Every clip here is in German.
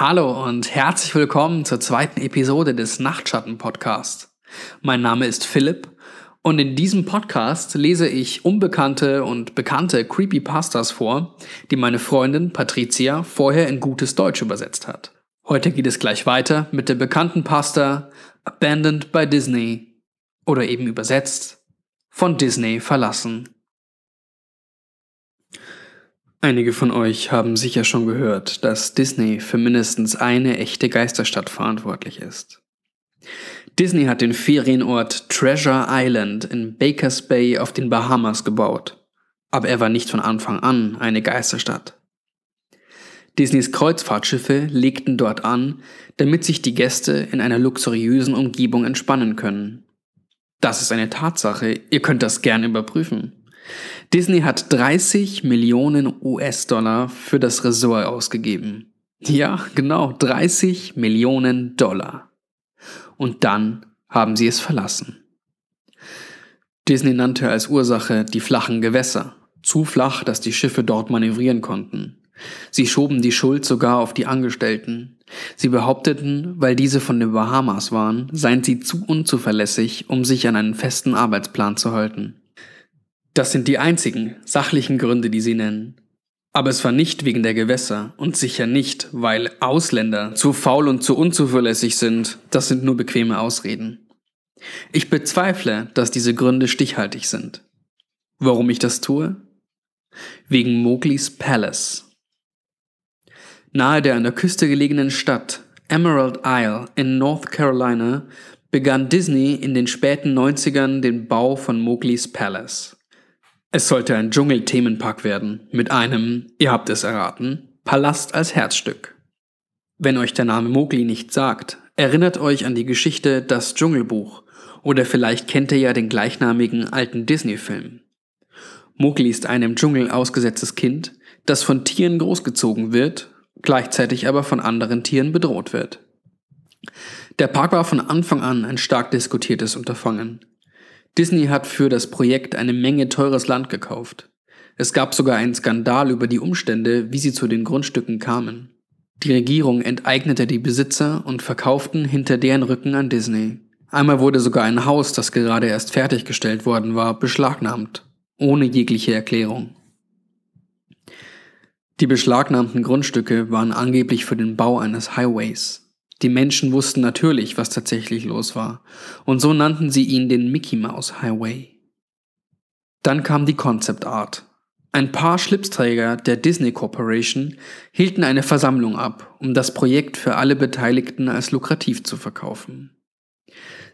Hallo und herzlich willkommen zur zweiten Episode des Nachtschatten Podcasts. Mein Name ist Philipp und in diesem Podcast lese ich unbekannte und bekannte Creepypastas vor, die meine Freundin Patricia vorher in gutes Deutsch übersetzt hat. Heute geht es gleich weiter mit der bekannten Pasta Abandoned by Disney oder eben übersetzt von Disney verlassen. Einige von euch haben sicher schon gehört, dass Disney für mindestens eine echte Geisterstadt verantwortlich ist. Disney hat den Ferienort Treasure Island in Bakers Bay auf den Bahamas gebaut, aber er war nicht von Anfang an eine Geisterstadt. Disneys Kreuzfahrtschiffe legten dort an, damit sich die Gäste in einer luxuriösen Umgebung entspannen können. Das ist eine Tatsache, ihr könnt das gern überprüfen. Disney hat 30 Millionen US-Dollar für das Resort ausgegeben. Ja, genau, 30 Millionen Dollar. Und dann haben sie es verlassen. Disney nannte als Ursache die flachen Gewässer. Zu flach, dass die Schiffe dort manövrieren konnten. Sie schoben die Schuld sogar auf die Angestellten. Sie behaupteten, weil diese von den Bahamas waren, seien sie zu unzuverlässig, um sich an einen festen Arbeitsplan zu halten. Das sind die einzigen sachlichen Gründe, die sie nennen. Aber es war nicht wegen der Gewässer und sicher nicht, weil Ausländer zu faul und zu unzuverlässig sind. Das sind nur bequeme Ausreden. Ich bezweifle, dass diese Gründe stichhaltig sind. Warum ich das tue? Wegen Mowglis Palace. Nahe der an der Küste gelegenen Stadt Emerald Isle in North Carolina begann Disney in den späten 90ern den Bau von Mowglis Palace. Es sollte ein Dschungelthemenpark werden, mit einem, ihr habt es erraten, Palast als Herzstück. Wenn euch der Name Mowgli nicht sagt, erinnert euch an die Geschichte Das Dschungelbuch oder vielleicht kennt ihr ja den gleichnamigen alten Disney-Film. Mowgli ist ein im Dschungel ausgesetztes Kind, das von Tieren großgezogen wird, gleichzeitig aber von anderen Tieren bedroht wird. Der Park war von Anfang an ein stark diskutiertes Unterfangen. Disney hat für das Projekt eine Menge teures Land gekauft. Es gab sogar einen Skandal über die Umstände, wie sie zu den Grundstücken kamen. Die Regierung enteignete die Besitzer und verkauften hinter deren Rücken an Disney. Einmal wurde sogar ein Haus, das gerade erst fertiggestellt worden war, beschlagnahmt, ohne jegliche Erklärung. Die beschlagnahmten Grundstücke waren angeblich für den Bau eines Highways. Die Menschen wussten natürlich, was tatsächlich los war, und so nannten sie ihn den Mickey Mouse Highway. Dann kam die Concept Art. Ein paar Schlipsträger der Disney Corporation hielten eine Versammlung ab, um das Projekt für alle Beteiligten als lukrativ zu verkaufen.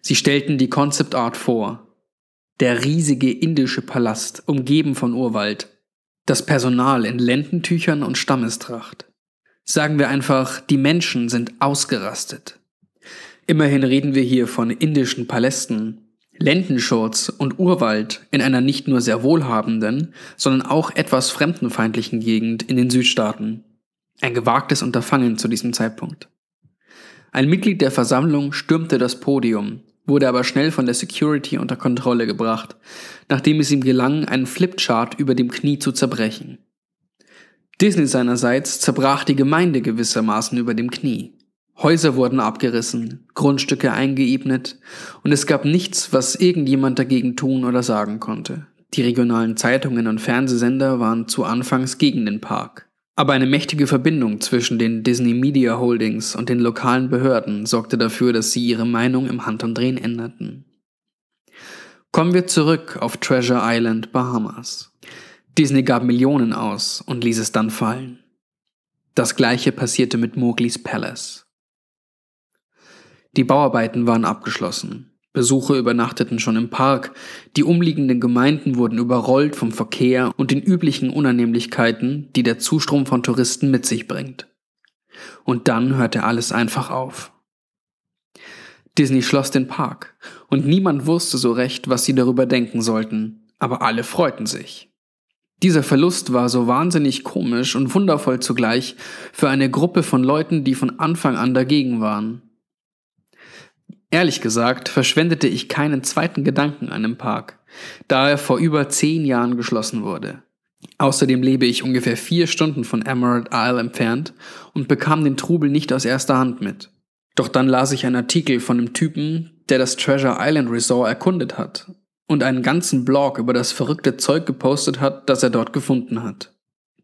Sie stellten die Concept Art vor. Der riesige indische Palast, umgeben von Urwald. Das Personal in Lendentüchern und Stammestracht. Sagen wir einfach, die Menschen sind ausgerastet. Immerhin reden wir hier von indischen Palästen, Lendenschurz und Urwald in einer nicht nur sehr wohlhabenden, sondern auch etwas fremdenfeindlichen Gegend in den Südstaaten. Ein gewagtes Unterfangen zu diesem Zeitpunkt. Ein Mitglied der Versammlung stürmte das Podium, wurde aber schnell von der Security unter Kontrolle gebracht, nachdem es ihm gelang, einen Flipchart über dem Knie zu zerbrechen. Disney seinerseits zerbrach die Gemeinde gewissermaßen über dem Knie. Häuser wurden abgerissen, Grundstücke eingeebnet und es gab nichts, was irgendjemand dagegen tun oder sagen konnte. Die regionalen Zeitungen und Fernsehsender waren zu Anfangs gegen den Park. Aber eine mächtige Verbindung zwischen den Disney Media Holdings und den lokalen Behörden sorgte dafür, dass sie ihre Meinung im Handumdrehen änderten. Kommen wir zurück auf Treasure Island, Bahamas. Disney gab Millionen aus und ließ es dann fallen. Das gleiche passierte mit Mowglis Palace. Die Bauarbeiten waren abgeschlossen. Besucher übernachteten schon im Park, die umliegenden Gemeinden wurden überrollt vom Verkehr und den üblichen Unannehmlichkeiten, die der Zustrom von Touristen mit sich bringt. Und dann hörte alles einfach auf. Disney schloss den Park, und niemand wusste so recht, was sie darüber denken sollten, aber alle freuten sich. Dieser Verlust war so wahnsinnig komisch und wundervoll zugleich für eine Gruppe von Leuten, die von Anfang an dagegen waren. Ehrlich gesagt verschwendete ich keinen zweiten Gedanken an dem Park, da er vor über zehn Jahren geschlossen wurde. Außerdem lebe ich ungefähr vier Stunden von Emerald Isle entfernt und bekam den Trubel nicht aus erster Hand mit. Doch dann las ich einen Artikel von einem Typen, der das Treasure Island Resort erkundet hat und einen ganzen Blog über das verrückte Zeug gepostet hat, das er dort gefunden hat.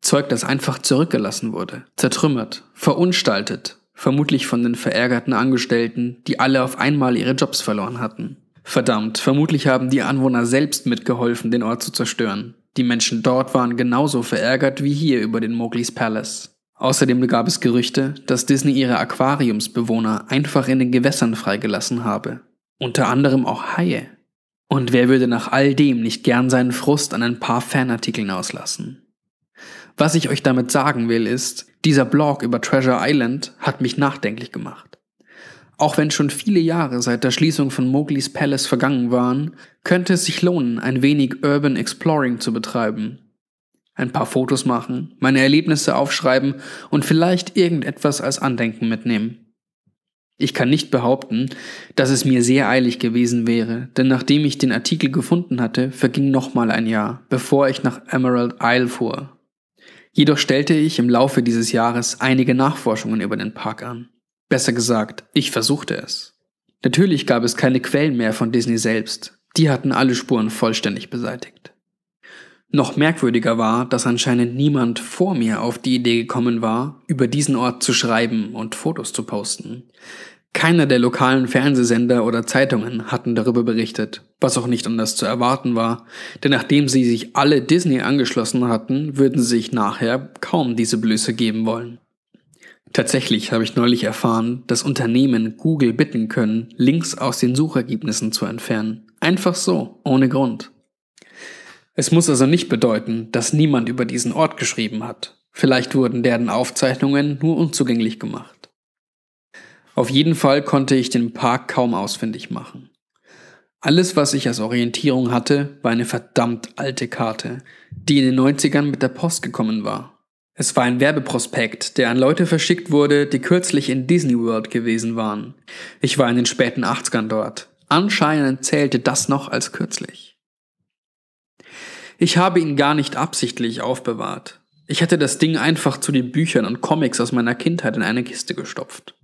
Zeug, das einfach zurückgelassen wurde, zertrümmert, verunstaltet, vermutlich von den verärgerten Angestellten, die alle auf einmal ihre Jobs verloren hatten. Verdammt, vermutlich haben die Anwohner selbst mitgeholfen, den Ort zu zerstören. Die Menschen dort waren genauso verärgert wie hier über den Mowgli's Palace. Außerdem gab es Gerüchte, dass Disney ihre Aquariumsbewohner einfach in den Gewässern freigelassen habe. Unter anderem auch Haie. Und wer würde nach all dem nicht gern seinen Frust an ein paar Fanartikeln auslassen? Was ich euch damit sagen will, ist, dieser Blog über Treasure Island hat mich nachdenklich gemacht. Auch wenn schon viele Jahre seit der Schließung von Mowgli's Palace vergangen waren, könnte es sich lohnen, ein wenig Urban Exploring zu betreiben. Ein paar Fotos machen, meine Erlebnisse aufschreiben und vielleicht irgendetwas als Andenken mitnehmen. Ich kann nicht behaupten, dass es mir sehr eilig gewesen wäre, denn nachdem ich den Artikel gefunden hatte, verging nochmal ein Jahr, bevor ich nach Emerald Isle fuhr. Jedoch stellte ich im Laufe dieses Jahres einige Nachforschungen über den Park an. Besser gesagt, ich versuchte es. Natürlich gab es keine Quellen mehr von Disney selbst, die hatten alle Spuren vollständig beseitigt. Noch merkwürdiger war, dass anscheinend niemand vor mir auf die Idee gekommen war, über diesen Ort zu schreiben und Fotos zu posten. Keiner der lokalen Fernsehsender oder Zeitungen hatten darüber berichtet, was auch nicht anders zu erwarten war, denn nachdem sie sich alle Disney angeschlossen hatten, würden sie sich nachher kaum diese Blöße geben wollen. Tatsächlich habe ich neulich erfahren, dass Unternehmen Google bitten können, Links aus den Suchergebnissen zu entfernen. Einfach so, ohne Grund. Es muss also nicht bedeuten, dass niemand über diesen Ort geschrieben hat. Vielleicht wurden deren Aufzeichnungen nur unzugänglich gemacht. Auf jeden Fall konnte ich den Park kaum ausfindig machen. Alles, was ich als Orientierung hatte, war eine verdammt alte Karte, die in den 90ern mit der Post gekommen war. Es war ein Werbeprospekt, der an Leute verschickt wurde, die kürzlich in Disney World gewesen waren. Ich war in den späten 80ern dort. Anscheinend zählte das noch als kürzlich. Ich habe ihn gar nicht absichtlich aufbewahrt. Ich hatte das Ding einfach zu den Büchern und Comics aus meiner Kindheit in eine Kiste gestopft.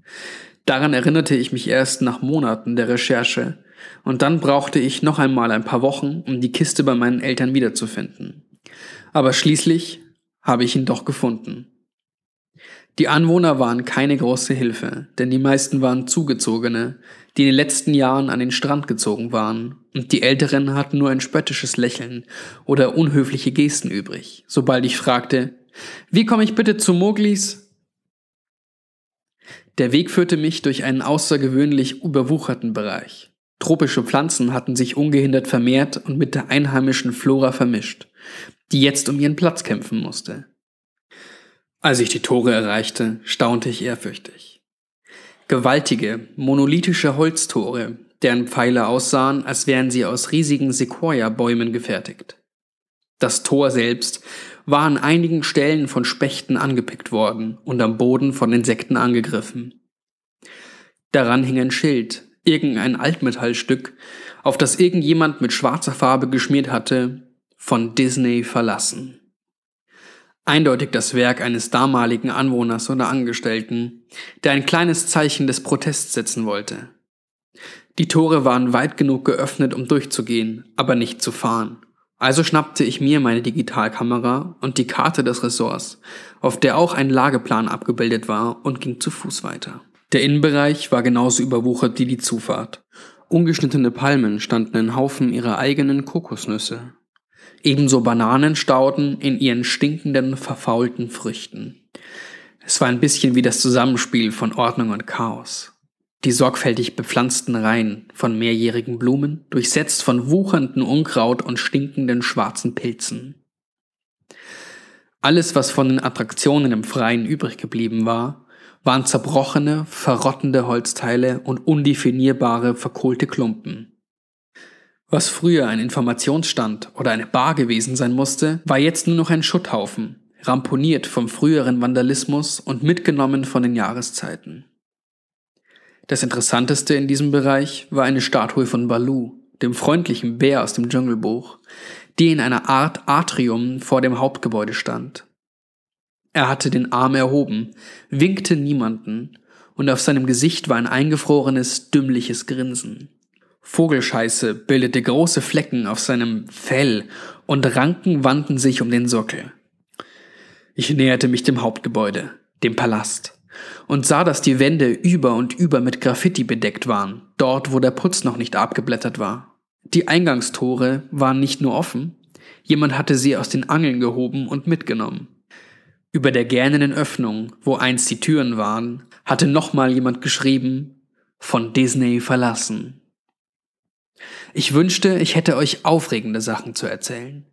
Daran erinnerte ich mich erst nach Monaten der Recherche, und dann brauchte ich noch einmal ein paar Wochen, um die Kiste bei meinen Eltern wiederzufinden. Aber schließlich habe ich ihn doch gefunden. Die Anwohner waren keine große Hilfe, denn die meisten waren Zugezogene, die in den letzten Jahren an den Strand gezogen waren, und die Älteren hatten nur ein spöttisches Lächeln oder unhöfliche Gesten übrig, sobald ich fragte, wie komme ich bitte zu Moglis? Der Weg führte mich durch einen außergewöhnlich überwucherten Bereich. Tropische Pflanzen hatten sich ungehindert vermehrt und mit der einheimischen Flora vermischt die jetzt um ihren Platz kämpfen musste. Als ich die Tore erreichte, staunte ich ehrfürchtig. Gewaltige, monolithische Holztore, deren Pfeile aussahen, als wären sie aus riesigen Sequoia-Bäumen gefertigt. Das Tor selbst war an einigen Stellen von Spechten angepickt worden und am Boden von Insekten angegriffen. Daran hing ein Schild, irgendein Altmetallstück, auf das irgendjemand mit schwarzer Farbe geschmiert hatte, von Disney verlassen. Eindeutig das Werk eines damaligen Anwohners oder Angestellten, der ein kleines Zeichen des Protests setzen wollte. Die Tore waren weit genug geöffnet, um durchzugehen, aber nicht zu fahren. Also schnappte ich mir meine Digitalkamera und die Karte des Ressorts, auf der auch ein Lageplan abgebildet war, und ging zu Fuß weiter. Der Innenbereich war genauso überwuchert wie die Zufahrt. Ungeschnittene Palmen standen in Haufen ihrer eigenen Kokosnüsse ebenso Bananenstauden in ihren stinkenden, verfaulten Früchten. Es war ein bisschen wie das Zusammenspiel von Ordnung und Chaos. Die sorgfältig bepflanzten Reihen von mehrjährigen Blumen, durchsetzt von wuchernden Unkraut und stinkenden schwarzen Pilzen. Alles, was von den Attraktionen im Freien übrig geblieben war, waren zerbrochene, verrottende Holzteile und undefinierbare, verkohlte Klumpen. Was früher ein Informationsstand oder eine Bar gewesen sein musste, war jetzt nur noch ein Schutthaufen, ramponiert vom früheren Vandalismus und mitgenommen von den Jahreszeiten. Das Interessanteste in diesem Bereich war eine Statue von Baloo, dem freundlichen Bär aus dem Dschungelbuch, die in einer Art Atrium vor dem Hauptgebäude stand. Er hatte den Arm erhoben, winkte niemanden, und auf seinem Gesicht war ein eingefrorenes, dümmliches Grinsen. Vogelscheiße bildete große Flecken auf seinem Fell und Ranken wandten sich um den Sockel. Ich näherte mich dem Hauptgebäude, dem Palast, und sah, dass die Wände über und über mit Graffiti bedeckt waren, dort wo der Putz noch nicht abgeblättert war. Die Eingangstore waren nicht nur offen, jemand hatte sie aus den Angeln gehoben und mitgenommen. Über der gähnenden Öffnung, wo einst die Türen waren, hatte nochmal jemand geschrieben, von Disney verlassen. Ich wünschte, ich hätte euch aufregende Sachen zu erzählen.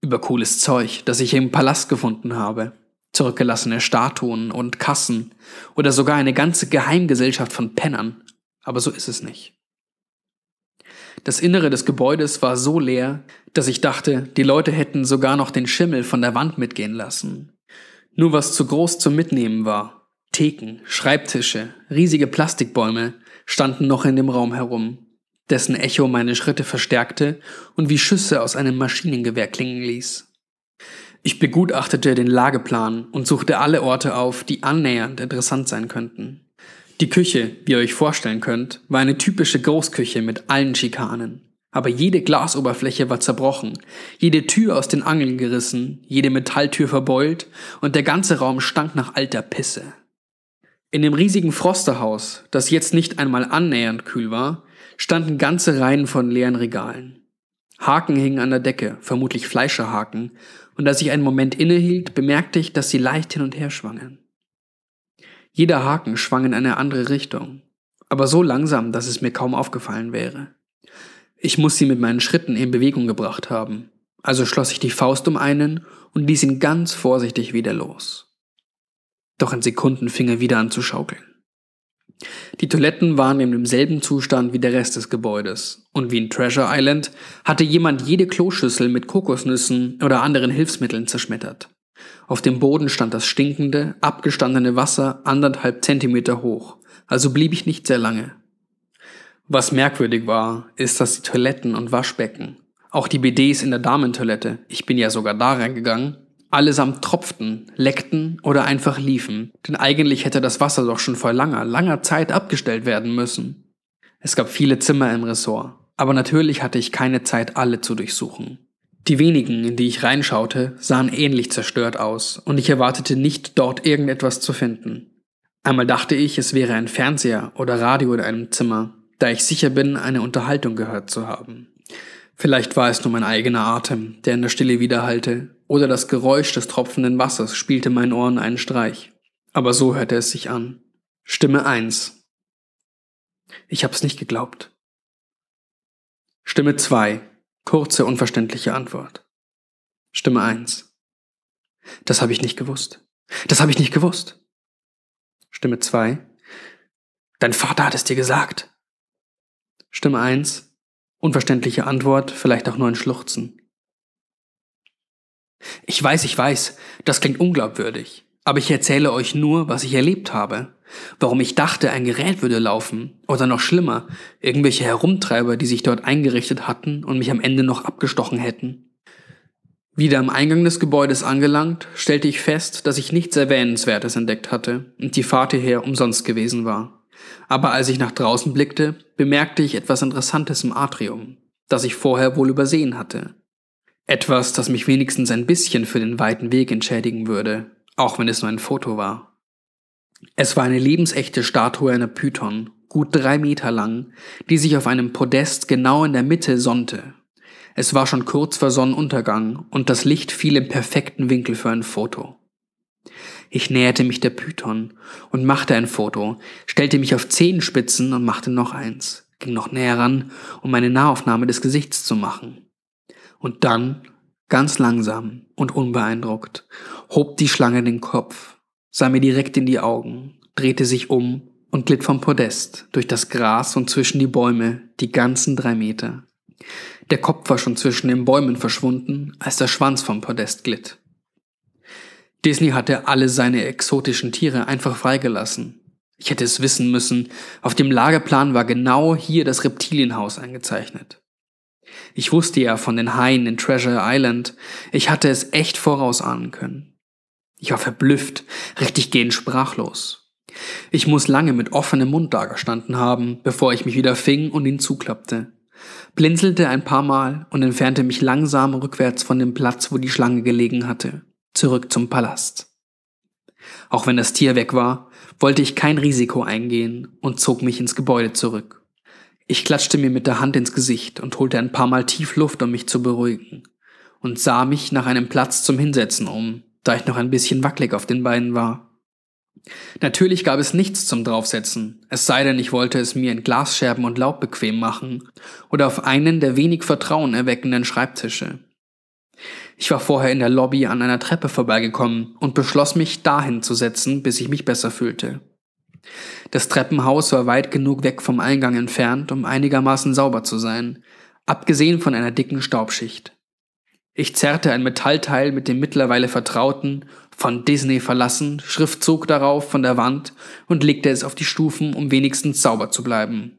Über cooles Zeug, das ich im Palast gefunden habe. Zurückgelassene Statuen und Kassen oder sogar eine ganze Geheimgesellschaft von Pennern. Aber so ist es nicht. Das Innere des Gebäudes war so leer, dass ich dachte, die Leute hätten sogar noch den Schimmel von der Wand mitgehen lassen. Nur was zu groß zum Mitnehmen war. Theken, Schreibtische, riesige Plastikbäume standen noch in dem Raum herum dessen Echo meine Schritte verstärkte und wie Schüsse aus einem Maschinengewehr klingen ließ. Ich begutachtete den Lageplan und suchte alle Orte auf, die annähernd interessant sein könnten. Die Küche, wie ihr euch vorstellen könnt, war eine typische Großküche mit allen Schikanen. Aber jede Glasoberfläche war zerbrochen, jede Tür aus den Angeln gerissen, jede Metalltür verbeult und der ganze Raum stank nach alter Pisse. In dem riesigen Frosterhaus, das jetzt nicht einmal annähernd kühl war, standen ganze Reihen von leeren Regalen. Haken hingen an der Decke, vermutlich Fleischerhaken, und als ich einen Moment innehielt, bemerkte ich, dass sie leicht hin und her schwangen. Jeder Haken schwang in eine andere Richtung, aber so langsam, dass es mir kaum aufgefallen wäre. Ich muss sie mit meinen Schritten in Bewegung gebracht haben, also schloss ich die Faust um einen und ließ ihn ganz vorsichtig wieder los. Doch in Sekunden fing er wieder an zu schaukeln. Die Toiletten waren in demselben Zustand wie der Rest des Gebäudes. Und wie in Treasure Island hatte jemand jede Kloschüssel mit Kokosnüssen oder anderen Hilfsmitteln zerschmettert. Auf dem Boden stand das stinkende, abgestandene Wasser anderthalb Zentimeter hoch, also blieb ich nicht sehr lange. Was merkwürdig war, ist, dass die Toiletten und Waschbecken, auch die BDs in der Damentoilette, ich bin ja sogar da reingegangen, allesamt tropften, leckten oder einfach liefen, denn eigentlich hätte das Wasser doch schon vor langer, langer Zeit abgestellt werden müssen. Es gab viele Zimmer im Ressort, aber natürlich hatte ich keine Zeit, alle zu durchsuchen. Die wenigen, in die ich reinschaute, sahen ähnlich zerstört aus, und ich erwartete nicht, dort irgendetwas zu finden. Einmal dachte ich, es wäre ein Fernseher oder Radio in einem Zimmer, da ich sicher bin, eine Unterhaltung gehört zu haben. Vielleicht war es nur mein eigener Atem, der in der Stille widerhallte, oder das Geräusch des tropfenden Wassers spielte meinen Ohren einen Streich. Aber so hörte es sich an. Stimme 1. Ich hab's nicht geglaubt. Stimme 2. Kurze, unverständliche Antwort. Stimme 1. Das habe ich nicht gewusst. Das habe ich nicht gewusst. Stimme 2. Dein Vater hat es dir gesagt. Stimme 1. Unverständliche Antwort, vielleicht auch nur ein Schluchzen. Ich weiß, ich weiß, das klingt unglaubwürdig, aber ich erzähle euch nur, was ich erlebt habe. Warum ich dachte, ein Gerät würde laufen, oder noch schlimmer, irgendwelche Herumtreiber, die sich dort eingerichtet hatten und mich am Ende noch abgestochen hätten. Wieder am Eingang des Gebäudes angelangt, stellte ich fest, dass ich nichts Erwähnenswertes entdeckt hatte und die Fahrt hierher umsonst gewesen war. Aber als ich nach draußen blickte, bemerkte ich etwas Interessantes im Atrium, das ich vorher wohl übersehen hatte. Etwas, das mich wenigstens ein bisschen für den weiten Weg entschädigen würde, auch wenn es nur ein Foto war. Es war eine lebensechte Statue einer Python, gut drei Meter lang, die sich auf einem Podest genau in der Mitte sonnte. Es war schon kurz vor Sonnenuntergang und das Licht fiel im perfekten Winkel für ein Foto. Ich näherte mich der Python und machte ein Foto, stellte mich auf Zehenspitzen und machte noch eins, ging noch näher ran, um eine Nahaufnahme des Gesichts zu machen. Und dann, ganz langsam und unbeeindruckt, hob die Schlange den Kopf, sah mir direkt in die Augen, drehte sich um und glitt vom Podest durch das Gras und zwischen die Bäume die ganzen drei Meter. Der Kopf war schon zwischen den Bäumen verschwunden, als der Schwanz vom Podest glitt. Disney hatte alle seine exotischen Tiere einfach freigelassen. Ich hätte es wissen müssen, auf dem Lageplan war genau hier das Reptilienhaus eingezeichnet. Ich wusste ja von den Haien in Treasure Island, ich hatte es echt vorausahnen können. Ich war verblüfft, richtig gehend sprachlos. Ich muss lange mit offenem Mund dagestanden haben, bevor ich mich wieder fing und ihn zuklappte. Blinzelte ein paar Mal und entfernte mich langsam rückwärts von dem Platz, wo die Schlange gelegen hatte, zurück zum Palast. Auch wenn das Tier weg war, wollte ich kein Risiko eingehen und zog mich ins Gebäude zurück. Ich klatschte mir mit der Hand ins Gesicht und holte ein paar Mal tief Luft, um mich zu beruhigen, und sah mich nach einem Platz zum Hinsetzen um, da ich noch ein bisschen wackelig auf den Beinen war. Natürlich gab es nichts zum Draufsetzen, es sei denn, ich wollte es mir in Glasscherben und Laub bequem machen oder auf einen der wenig Vertrauen erweckenden Schreibtische. Ich war vorher in der Lobby an einer Treppe vorbeigekommen und beschloss mich dahin zu setzen, bis ich mich besser fühlte. Das Treppenhaus war weit genug weg vom Eingang entfernt, um einigermaßen sauber zu sein, abgesehen von einer dicken Staubschicht. Ich zerrte ein Metallteil mit dem mittlerweile vertrauten, von Disney verlassen, Schriftzug darauf von der Wand und legte es auf die Stufen, um wenigstens sauber zu bleiben.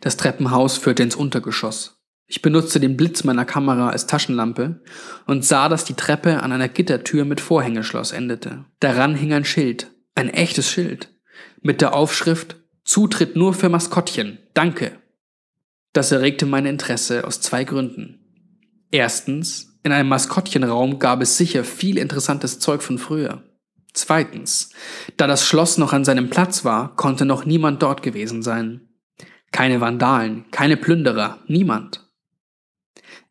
Das Treppenhaus führte ins Untergeschoss. Ich benutzte den Blitz meiner Kamera als Taschenlampe und sah, dass die Treppe an einer Gittertür mit Vorhängeschloss endete. Daran hing ein Schild, ein echtes Schild, mit der Aufschrift Zutritt nur für Maskottchen, danke. Das erregte mein Interesse aus zwei Gründen. Erstens, in einem Maskottchenraum gab es sicher viel interessantes Zeug von früher. Zweitens, da das Schloss noch an seinem Platz war, konnte noch niemand dort gewesen sein. Keine Vandalen, keine Plünderer, niemand.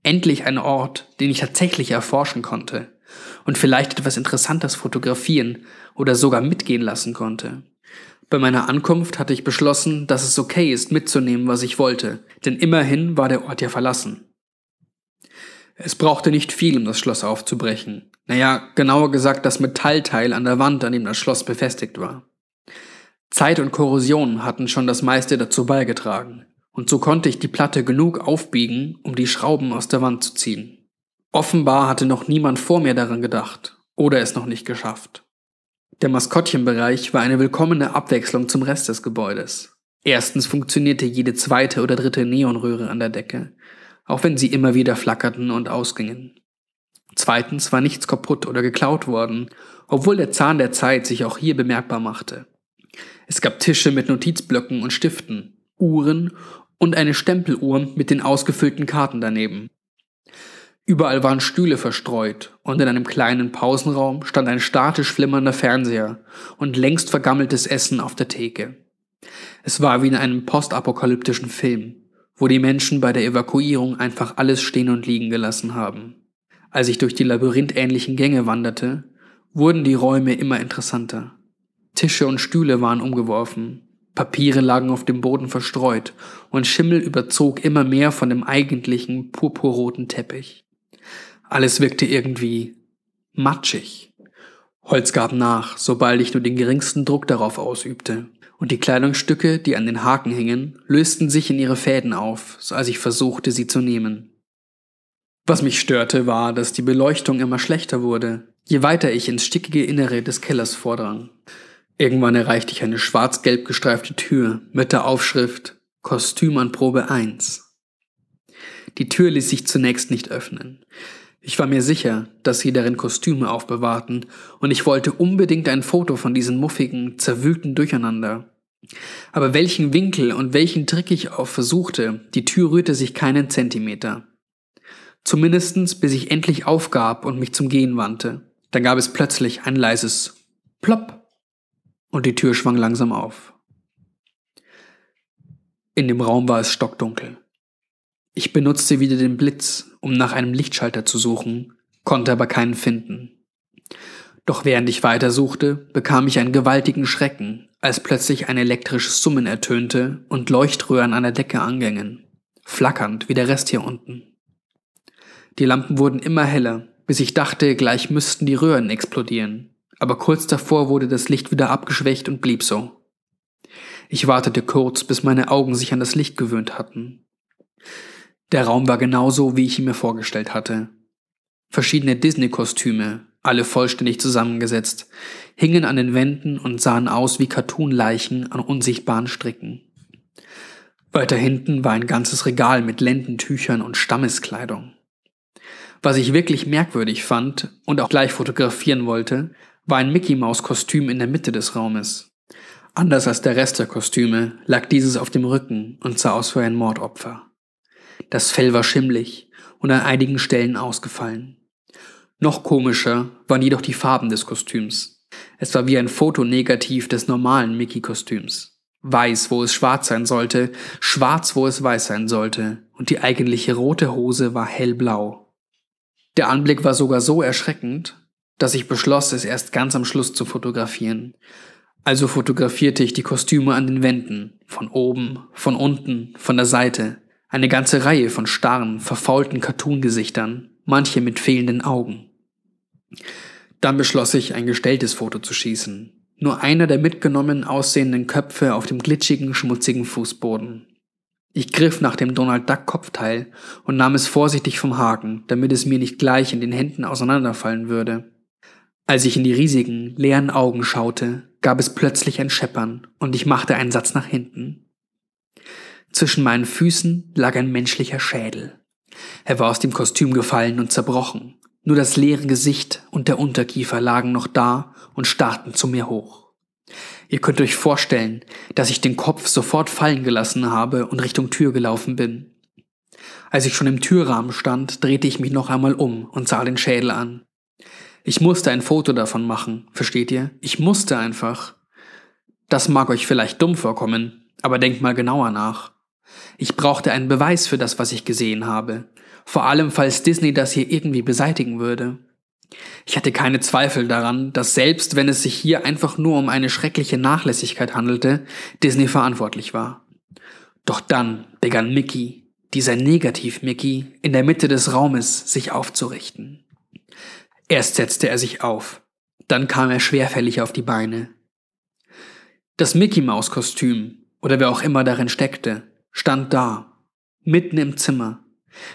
Endlich ein Ort, den ich tatsächlich erforschen konnte und vielleicht etwas Interessantes fotografieren oder sogar mitgehen lassen konnte. Bei meiner Ankunft hatte ich beschlossen, dass es okay ist, mitzunehmen, was ich wollte, denn immerhin war der Ort ja verlassen. Es brauchte nicht viel, um das Schloss aufzubrechen. Naja, genauer gesagt das Metallteil an der Wand, an dem das Schloss befestigt war. Zeit und Korrosion hatten schon das meiste dazu beigetragen, und so konnte ich die Platte genug aufbiegen, um die Schrauben aus der Wand zu ziehen. Offenbar hatte noch niemand vor mir daran gedacht oder es noch nicht geschafft. Der Maskottchenbereich war eine willkommene Abwechslung zum Rest des Gebäudes. Erstens funktionierte jede zweite oder dritte Neonröhre an der Decke, auch wenn sie immer wieder flackerten und ausgingen. Zweitens war nichts kaputt oder geklaut worden, obwohl der Zahn der Zeit sich auch hier bemerkbar machte. Es gab Tische mit Notizblöcken und Stiften, Uhren und eine Stempeluhr mit den ausgefüllten Karten daneben. Überall waren Stühle verstreut und in einem kleinen Pausenraum stand ein statisch flimmernder Fernseher und längst vergammeltes Essen auf der Theke. Es war wie in einem postapokalyptischen Film wo die Menschen bei der Evakuierung einfach alles stehen und liegen gelassen haben. Als ich durch die labyrinthähnlichen Gänge wanderte, wurden die Räume immer interessanter. Tische und Stühle waren umgeworfen, Papiere lagen auf dem Boden verstreut und Schimmel überzog immer mehr von dem eigentlichen purpurroten Teppich. Alles wirkte irgendwie matschig. Holz gab nach, sobald ich nur den geringsten Druck darauf ausübte und die Kleidungsstücke, die an den Haken hingen, lösten sich in ihre Fäden auf, als ich versuchte, sie zu nehmen. Was mich störte, war, dass die Beleuchtung immer schlechter wurde, je weiter ich ins stickige Innere des Kellers vordrang. Irgendwann erreichte ich eine schwarz-gelb gestreifte Tür mit der Aufschrift Kostüm an Probe 1. Die Tür ließ sich zunächst nicht öffnen. Ich war mir sicher, dass sie darin Kostüme aufbewahrten, und ich wollte unbedingt ein Foto von diesen muffigen, zerwühlten Durcheinander. Aber welchen Winkel und welchen Trick ich auch versuchte, die Tür rührte sich keinen Zentimeter. Zumindestens bis ich endlich aufgab und mich zum Gehen wandte. Dann gab es plötzlich ein leises Plopp und die Tür schwang langsam auf. In dem Raum war es stockdunkel. Ich benutzte wieder den Blitz, um nach einem Lichtschalter zu suchen, konnte aber keinen finden. Doch während ich weitersuchte, bekam ich einen gewaltigen Schrecken, als plötzlich ein elektrisches Summen ertönte und Leuchtröhren an der Decke angingen, flackernd wie der Rest hier unten. Die Lampen wurden immer heller, bis ich dachte, gleich müssten die Röhren explodieren, aber kurz davor wurde das Licht wieder abgeschwächt und blieb so. Ich wartete kurz, bis meine Augen sich an das Licht gewöhnt hatten. Der Raum war genauso, wie ich ihn mir vorgestellt hatte. Verschiedene Disney-Kostüme, alle vollständig zusammengesetzt, hingen an den Wänden und sahen aus wie Cartoon-Leichen an unsichtbaren Stricken. Weiter hinten war ein ganzes Regal mit Lendentüchern und Stammeskleidung. Was ich wirklich merkwürdig fand und auch gleich fotografieren wollte, war ein Mickey Maus Kostüm in der Mitte des Raumes. Anders als der Rest der Kostüme lag dieses auf dem Rücken und sah aus wie ein Mordopfer. Das Fell war schimmlig und an einigen Stellen ausgefallen. Noch komischer waren jedoch die Farben des Kostüms. Es war wie ein Fotonegativ des normalen Mickey-Kostüms. Weiß, wo es schwarz sein sollte, schwarz, wo es weiß sein sollte, und die eigentliche rote Hose war hellblau. Der Anblick war sogar so erschreckend, dass ich beschloss, es erst ganz am Schluss zu fotografieren. Also fotografierte ich die Kostüme an den Wänden, von oben, von unten, von der Seite, eine ganze Reihe von starren, verfaulten Cartoon-Gesichtern, manche mit fehlenden Augen. Dann beschloss ich, ein gestelltes Foto zu schießen. Nur einer der mitgenommen aussehenden Köpfe auf dem glitschigen, schmutzigen Fußboden. Ich griff nach dem Donald Duck Kopfteil und nahm es vorsichtig vom Haken, damit es mir nicht gleich in den Händen auseinanderfallen würde. Als ich in die riesigen, leeren Augen schaute, gab es plötzlich ein Scheppern und ich machte einen Satz nach hinten. Zwischen meinen Füßen lag ein menschlicher Schädel. Er war aus dem Kostüm gefallen und zerbrochen. Nur das leere Gesicht und der Unterkiefer lagen noch da und starrten zu mir hoch. Ihr könnt euch vorstellen, dass ich den Kopf sofort fallen gelassen habe und Richtung Tür gelaufen bin. Als ich schon im Türrahmen stand, drehte ich mich noch einmal um und sah den Schädel an. Ich musste ein Foto davon machen, versteht ihr? Ich musste einfach. Das mag euch vielleicht dumm vorkommen, aber denkt mal genauer nach. Ich brauchte einen Beweis für das, was ich gesehen habe, vor allem falls Disney das hier irgendwie beseitigen würde. Ich hatte keine Zweifel daran, dass selbst wenn es sich hier einfach nur um eine schreckliche Nachlässigkeit handelte, Disney verantwortlich war. Doch dann begann Mickey, dieser Negativ-Mickey, in der Mitte des Raumes sich aufzurichten. Erst setzte er sich auf, dann kam er schwerfällig auf die Beine. Das Mickey Maus Kostüm, oder wer auch immer darin steckte, stand da, mitten im Zimmer,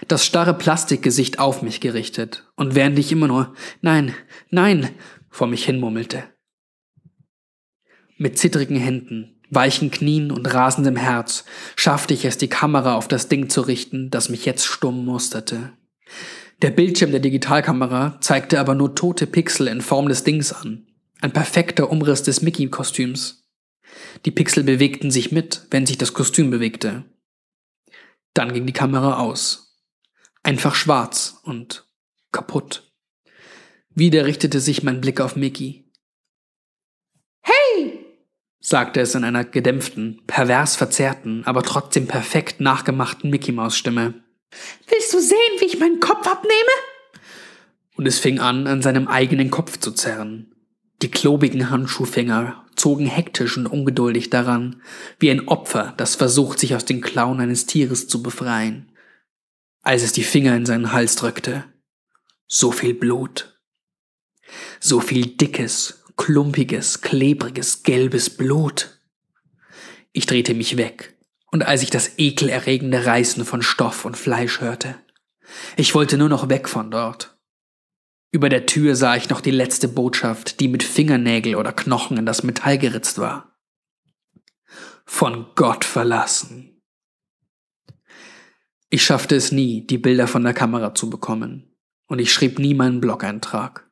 das starre Plastikgesicht auf mich gerichtet, und während ich immer nur Nein, nein vor mich hinmurmelte. Mit zittrigen Händen, weichen Knien und rasendem Herz schaffte ich es, die Kamera auf das Ding zu richten, das mich jetzt stumm musterte. Der Bildschirm der Digitalkamera zeigte aber nur tote Pixel in Form des Dings an. Ein perfekter Umriss des Mickey-Kostüms. Die Pixel bewegten sich mit, wenn sich das Kostüm bewegte. Dann ging die Kamera aus. Einfach schwarz und kaputt. Wieder richtete sich mein Blick auf Mickey. Hey! sagte es in einer gedämpften, pervers verzerrten, aber trotzdem perfekt nachgemachten Mickey-Maus-Stimme. Willst du sehen, wie ich meinen Kopf abnehme? Und es fing an, an seinem eigenen Kopf zu zerren. Die klobigen Handschuhfinger zogen hektisch und ungeduldig daran, wie ein Opfer, das versucht, sich aus den Klauen eines Tieres zu befreien. Als es die Finger in seinen Hals drückte, so viel Blut. So viel dickes, klumpiges, klebriges, gelbes Blut. Ich drehte mich weg und als ich das ekelerregende Reißen von Stoff und Fleisch hörte. Ich wollte nur noch weg von dort. Über der Tür sah ich noch die letzte Botschaft, die mit Fingernägel oder Knochen in das Metall geritzt war. Von Gott verlassen. Ich schaffte es nie, die Bilder von der Kamera zu bekommen, und ich schrieb nie meinen Blog-Eintrag.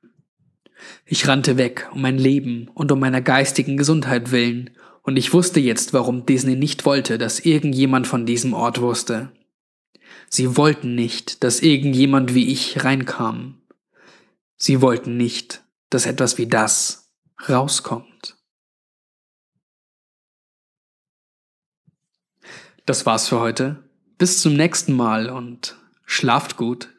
Ich rannte weg, um mein Leben und um meiner geistigen Gesundheit willen, und ich wusste jetzt, warum Disney nicht wollte, dass irgendjemand von diesem Ort wusste. Sie wollten nicht, dass irgendjemand wie ich reinkam. Sie wollten nicht, dass etwas wie das rauskommt. Das war's für heute. Bis zum nächsten Mal und schlaft gut.